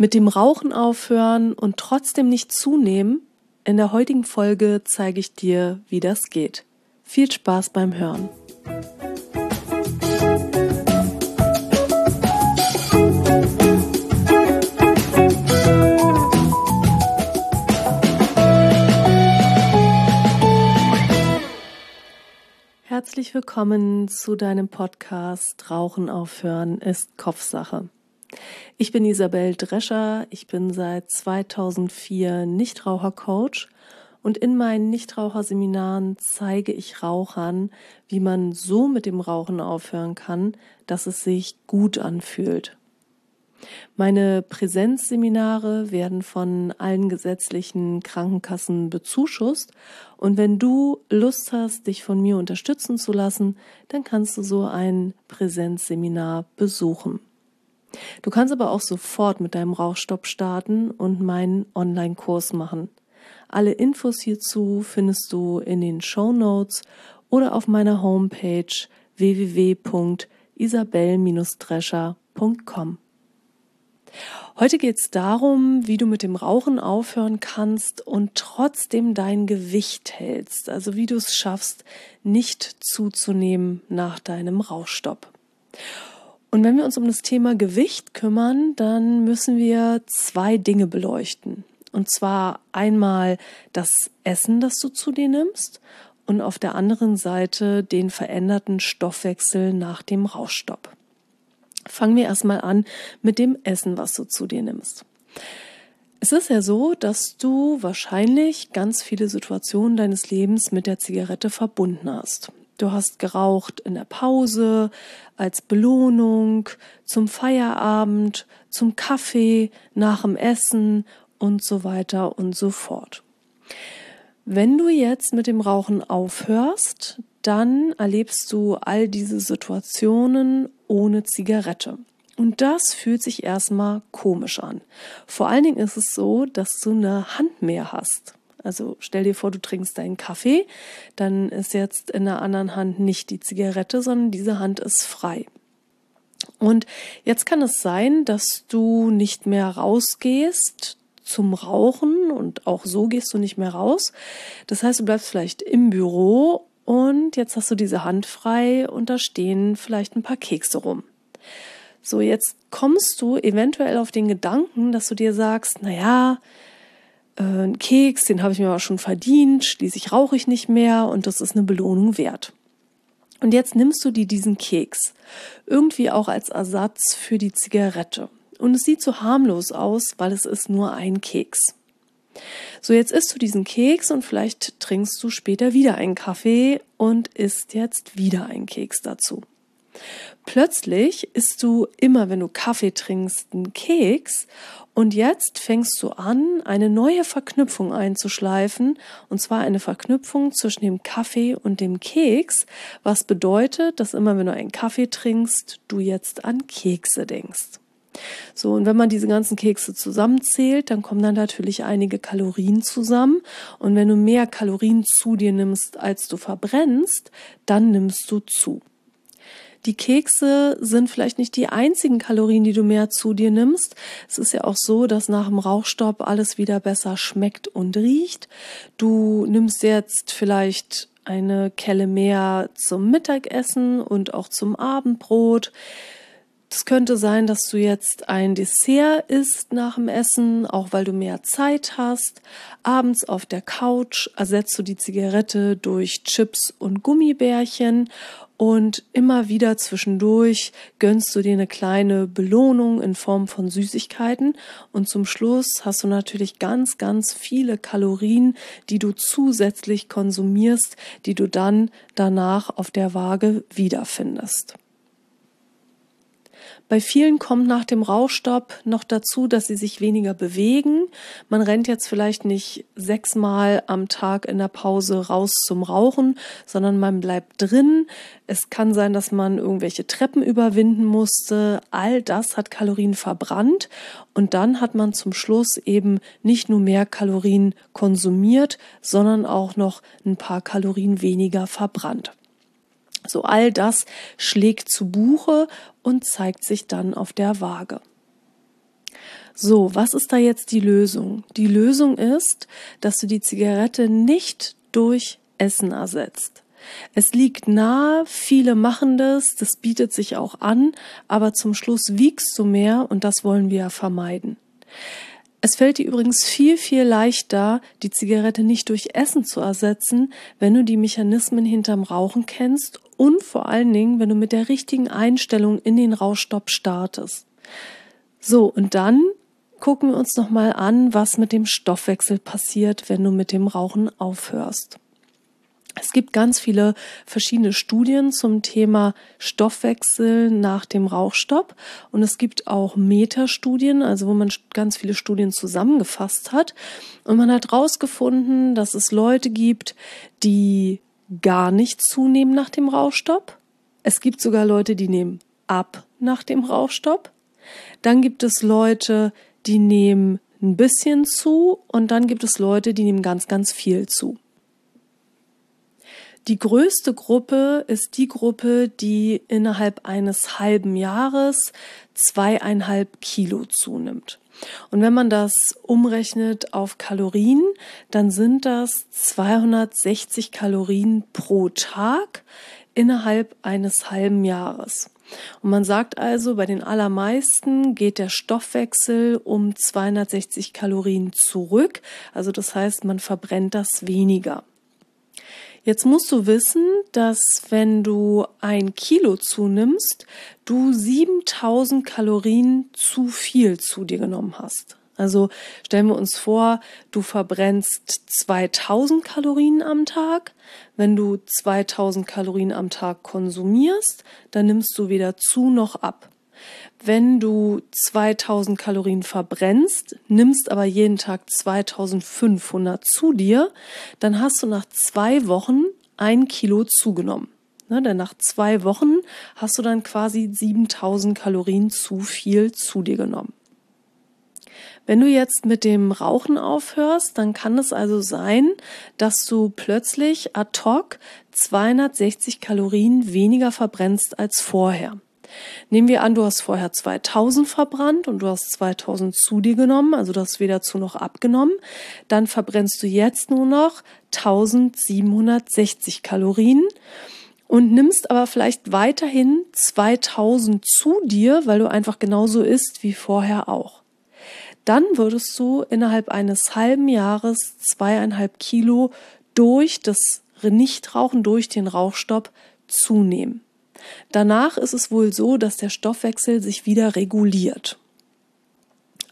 Mit dem Rauchen aufhören und trotzdem nicht zunehmen? In der heutigen Folge zeige ich dir, wie das geht. Viel Spaß beim Hören. Herzlich willkommen zu deinem Podcast Rauchen aufhören ist Kopfsache. Ich bin Isabel Drescher, ich bin seit 2004 Nichtrauchercoach und in meinen Nichtraucherseminaren zeige ich Rauchern, wie man so mit dem Rauchen aufhören kann, dass es sich gut anfühlt. Meine Präsenzseminare werden von allen gesetzlichen Krankenkassen bezuschusst und wenn du Lust hast, dich von mir unterstützen zu lassen, dann kannst du so ein Präsenzseminar besuchen. Du kannst aber auch sofort mit deinem Rauchstopp starten und meinen Online-Kurs machen. Alle Infos hierzu findest du in den Show Notes oder auf meiner Homepage www.isabel-drescher.com. Heute geht es darum, wie du mit dem Rauchen aufhören kannst und trotzdem dein Gewicht hältst, also wie du es schaffst, nicht zuzunehmen nach deinem Rauchstopp. Und wenn wir uns um das Thema Gewicht kümmern, dann müssen wir zwei Dinge beleuchten. Und zwar einmal das Essen, das du zu dir nimmst und auf der anderen Seite den veränderten Stoffwechsel nach dem Rauchstopp. Fangen wir erstmal an mit dem Essen, was du zu dir nimmst. Es ist ja so, dass du wahrscheinlich ganz viele Situationen deines Lebens mit der Zigarette verbunden hast. Du hast geraucht in der Pause, als Belohnung, zum Feierabend, zum Kaffee, nach dem Essen und so weiter und so fort. Wenn du jetzt mit dem Rauchen aufhörst, dann erlebst du all diese Situationen ohne Zigarette. Und das fühlt sich erstmal komisch an. Vor allen Dingen ist es so, dass du eine Hand mehr hast. Also stell dir vor, du trinkst deinen Kaffee, dann ist jetzt in der anderen Hand nicht die Zigarette, sondern diese Hand ist frei. Und jetzt kann es sein, dass du nicht mehr rausgehst zum Rauchen und auch so gehst du nicht mehr raus. Das heißt, du bleibst vielleicht im Büro und jetzt hast du diese Hand frei und da stehen vielleicht ein paar Kekse rum. So, jetzt kommst du eventuell auf den Gedanken, dass du dir sagst, na ja, äh, ein Keks, den habe ich mir aber schon verdient, schließlich rauche ich nicht mehr und das ist eine Belohnung wert. Und jetzt nimmst du dir diesen Keks, irgendwie auch als Ersatz für die Zigarette. Und es sieht so harmlos aus, weil es ist nur ein Keks. So, jetzt isst du diesen Keks und vielleicht trinkst du später wieder einen Kaffee und isst jetzt wieder einen Keks dazu. Plötzlich isst du immer, wenn du Kaffee trinkst, einen Keks und jetzt fängst du an, eine neue Verknüpfung einzuschleifen und zwar eine Verknüpfung zwischen dem Kaffee und dem Keks, was bedeutet, dass immer wenn du einen Kaffee trinkst, du jetzt an Kekse denkst. So, und wenn man diese ganzen Kekse zusammenzählt, dann kommen dann natürlich einige Kalorien zusammen. Und wenn du mehr Kalorien zu dir nimmst, als du verbrennst, dann nimmst du zu. Die Kekse sind vielleicht nicht die einzigen Kalorien, die du mehr zu dir nimmst. Es ist ja auch so, dass nach dem Rauchstopp alles wieder besser schmeckt und riecht. Du nimmst jetzt vielleicht eine Kelle mehr zum Mittagessen und auch zum Abendbrot. Es könnte sein, dass du jetzt ein Dessert isst nach dem Essen, auch weil du mehr Zeit hast. Abends auf der Couch ersetzt du die Zigarette durch Chips und Gummibärchen und immer wieder zwischendurch gönnst du dir eine kleine Belohnung in Form von Süßigkeiten und zum Schluss hast du natürlich ganz, ganz viele Kalorien, die du zusätzlich konsumierst, die du dann danach auf der Waage wiederfindest. Bei vielen kommt nach dem Rauchstopp noch dazu, dass sie sich weniger bewegen. Man rennt jetzt vielleicht nicht sechsmal am Tag in der Pause raus zum Rauchen, sondern man bleibt drin. Es kann sein, dass man irgendwelche Treppen überwinden musste. All das hat Kalorien verbrannt und dann hat man zum Schluss eben nicht nur mehr Kalorien konsumiert, sondern auch noch ein paar Kalorien weniger verbrannt. So all das schlägt zu Buche und zeigt sich dann auf der Waage. So, was ist da jetzt die Lösung? Die Lösung ist, dass du die Zigarette nicht durch Essen ersetzt. Es liegt nahe, viele machen das, das bietet sich auch an, aber zum Schluss wiegst du mehr und das wollen wir vermeiden. Es fällt dir übrigens viel, viel leichter, die Zigarette nicht durch Essen zu ersetzen, wenn du die Mechanismen hinterm Rauchen kennst und vor allen Dingen, wenn du mit der richtigen Einstellung in den Rauchstopp startest. So, und dann gucken wir uns nochmal an, was mit dem Stoffwechsel passiert, wenn du mit dem Rauchen aufhörst. Es gibt ganz viele verschiedene Studien zum Thema Stoffwechsel nach dem Rauchstopp und es gibt auch Metastudien, also wo man ganz viele Studien zusammengefasst hat und man hat herausgefunden, dass es Leute gibt, die gar nicht zunehmen nach dem Rauchstopp. Es gibt sogar Leute, die nehmen ab nach dem Rauchstopp. Dann gibt es Leute, die nehmen ein bisschen zu und dann gibt es Leute, die nehmen ganz, ganz viel zu. Die größte Gruppe ist die Gruppe, die innerhalb eines halben Jahres zweieinhalb Kilo zunimmt. Und wenn man das umrechnet auf Kalorien, dann sind das 260 Kalorien pro Tag innerhalb eines halben Jahres. Und man sagt also, bei den allermeisten geht der Stoffwechsel um 260 Kalorien zurück. Also das heißt, man verbrennt das weniger. Jetzt musst du wissen, dass wenn du ein Kilo zunimmst, du 7000 Kalorien zu viel zu dir genommen hast. Also stellen wir uns vor, du verbrennst 2000 Kalorien am Tag. Wenn du 2000 Kalorien am Tag konsumierst, dann nimmst du weder zu noch ab. Wenn du 2000 Kalorien verbrennst, nimmst aber jeden Tag 2500 zu dir, dann hast du nach zwei Wochen ein Kilo zugenommen. Ne, denn nach zwei Wochen hast du dann quasi 7000 Kalorien zu viel zu dir genommen. Wenn du jetzt mit dem Rauchen aufhörst, dann kann es also sein, dass du plötzlich ad hoc 260 Kalorien weniger verbrennst als vorher. Nehmen wir an, du hast vorher 2000 verbrannt und du hast 2000 zu dir genommen, also du hast weder zu noch abgenommen. Dann verbrennst du jetzt nur noch 1760 Kalorien und nimmst aber vielleicht weiterhin 2000 zu dir, weil du einfach genauso isst wie vorher auch. Dann würdest du innerhalb eines halben Jahres zweieinhalb Kilo durch das Nichtrauchen, durch den Rauchstopp zunehmen. Danach ist es wohl so, dass der Stoffwechsel sich wieder reguliert.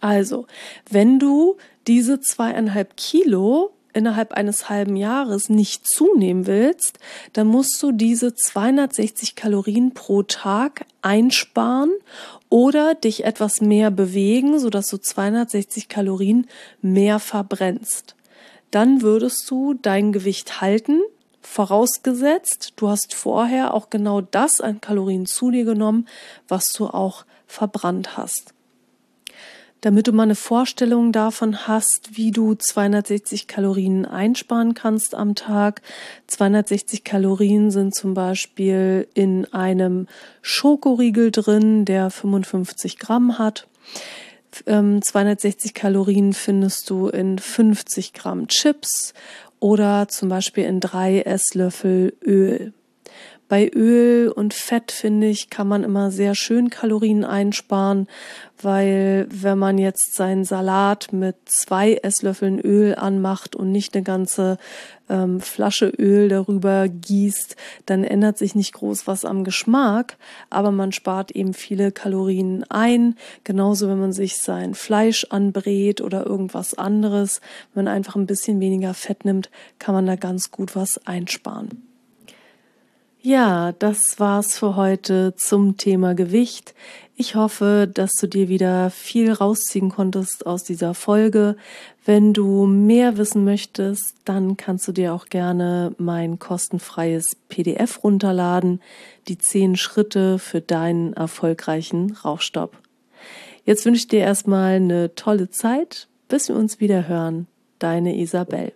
Also, wenn du diese zweieinhalb Kilo innerhalb eines halben Jahres nicht zunehmen willst, dann musst du diese 260 Kalorien pro Tag einsparen oder dich etwas mehr bewegen, sodass du 260 Kalorien mehr verbrennst. Dann würdest du dein Gewicht halten, Vorausgesetzt, du hast vorher auch genau das an Kalorien zu dir genommen, was du auch verbrannt hast. Damit du mal eine Vorstellung davon hast, wie du 260 Kalorien einsparen kannst am Tag. 260 Kalorien sind zum Beispiel in einem Schokoriegel drin, der 55 Gramm hat. 260 ähm, Kalorien findest du in 50 Gramm Chips oder zum Beispiel in drei Esslöffel Öl. Bei Öl und Fett finde ich, kann man immer sehr schön Kalorien einsparen, weil wenn man jetzt seinen Salat mit zwei Esslöffeln Öl anmacht und nicht eine ganze ähm, Flasche Öl darüber gießt, dann ändert sich nicht groß was am Geschmack, aber man spart eben viele Kalorien ein. Genauso, wenn man sich sein Fleisch anbrät oder irgendwas anderes, wenn man einfach ein bisschen weniger Fett nimmt, kann man da ganz gut was einsparen. Ja, das war's für heute zum Thema Gewicht. Ich hoffe, dass du dir wieder viel rausziehen konntest aus dieser Folge. Wenn du mehr wissen möchtest, dann kannst du dir auch gerne mein kostenfreies PDF runterladen. Die zehn Schritte für deinen erfolgreichen Rauchstopp. Jetzt wünsche ich dir erstmal eine tolle Zeit, bis wir uns wieder hören. Deine Isabel.